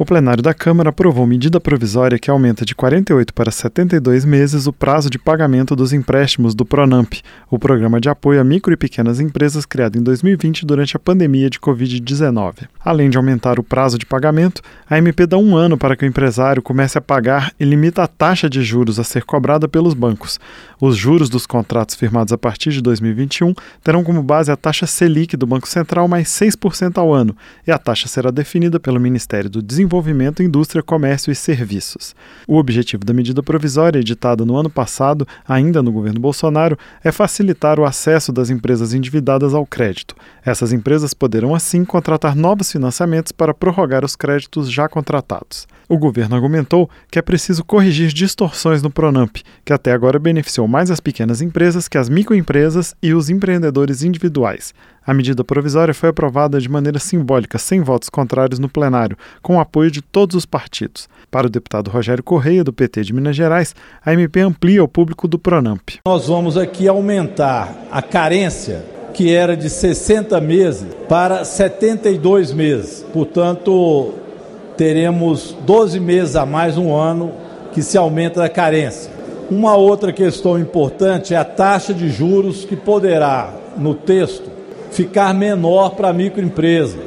O plenário da Câmara aprovou medida provisória que aumenta de 48 para 72 meses o prazo de pagamento dos empréstimos do Pronamp, o programa de apoio a micro e pequenas empresas criado em 2020 durante a pandemia de Covid-19. Além de aumentar o prazo de pagamento, a MP dá um ano para que o empresário comece a pagar e limita a taxa de juros a ser cobrada pelos bancos. Os juros dos contratos firmados a partir de 2021 terão como base a taxa Selic do Banco Central mais 6% ao ano, e a taxa será definida pelo Ministério do Desenvolvimento Desenvolvimento, Indústria, Comércio e Serviços. O objetivo da medida provisória, editada no ano passado, ainda no governo Bolsonaro, é facilitar o acesso das empresas endividadas ao crédito. Essas empresas poderão, assim, contratar novos financiamentos para prorrogar os créditos já contratados. O governo argumentou que é preciso corrigir distorções no Pronamp, que até agora beneficiou mais as pequenas empresas que as microempresas e os empreendedores individuais. A medida provisória foi aprovada de maneira simbólica, sem votos contrários no plenário, com o apoio de todos os partidos. Para o deputado Rogério Correia, do PT de Minas Gerais, a MP amplia o público do Pronamp. Nós vamos aqui aumentar a carência, que era de 60 meses, para 72 meses. Portanto, teremos 12 meses a mais um ano que se aumenta a carência. Uma outra questão importante é a taxa de juros que poderá, no texto, ficar menor para a microempresa.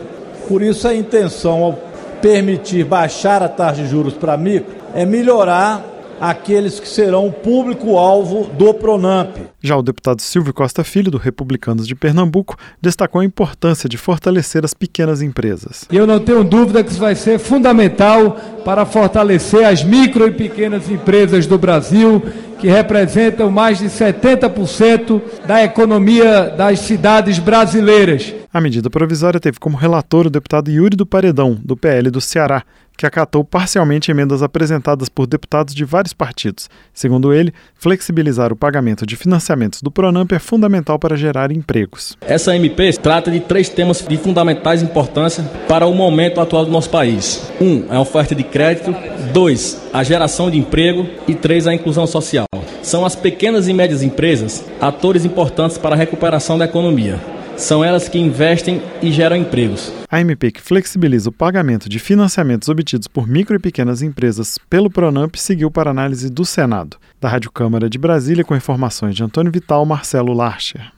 Por isso a intenção ao permitir baixar a taxa de juros para micro é melhorar aqueles que serão público-alvo do Pronamp. Já o deputado Silvio Costa Filho, do Republicanos de Pernambuco, destacou a importância de fortalecer as pequenas empresas. Eu não tenho dúvida que isso vai ser fundamental para fortalecer as micro e pequenas empresas do Brasil, que representam mais de 70% da economia das cidades brasileiras. A medida provisória teve como relator o deputado Yuri do Paredão, do PL do Ceará, que acatou parcialmente emendas apresentadas por deputados de vários partidos. Segundo ele, flexibilizar o pagamento de financiamentos do Pronamp é fundamental para gerar empregos. Essa MP trata de três temas de fundamentais importância para o momento atual do nosso país. Um, a oferta de crédito. Dois, a geração de emprego. E três, a inclusão social. São as pequenas e médias empresas atores importantes para a recuperação da economia. São elas que investem e geram empregos. A MP que flexibiliza o pagamento de financiamentos obtidos por micro e pequenas empresas pelo Pronamp seguiu para análise do Senado. Da Rádio Câmara de Brasília, com informações de Antônio Vital, Marcelo Larcher.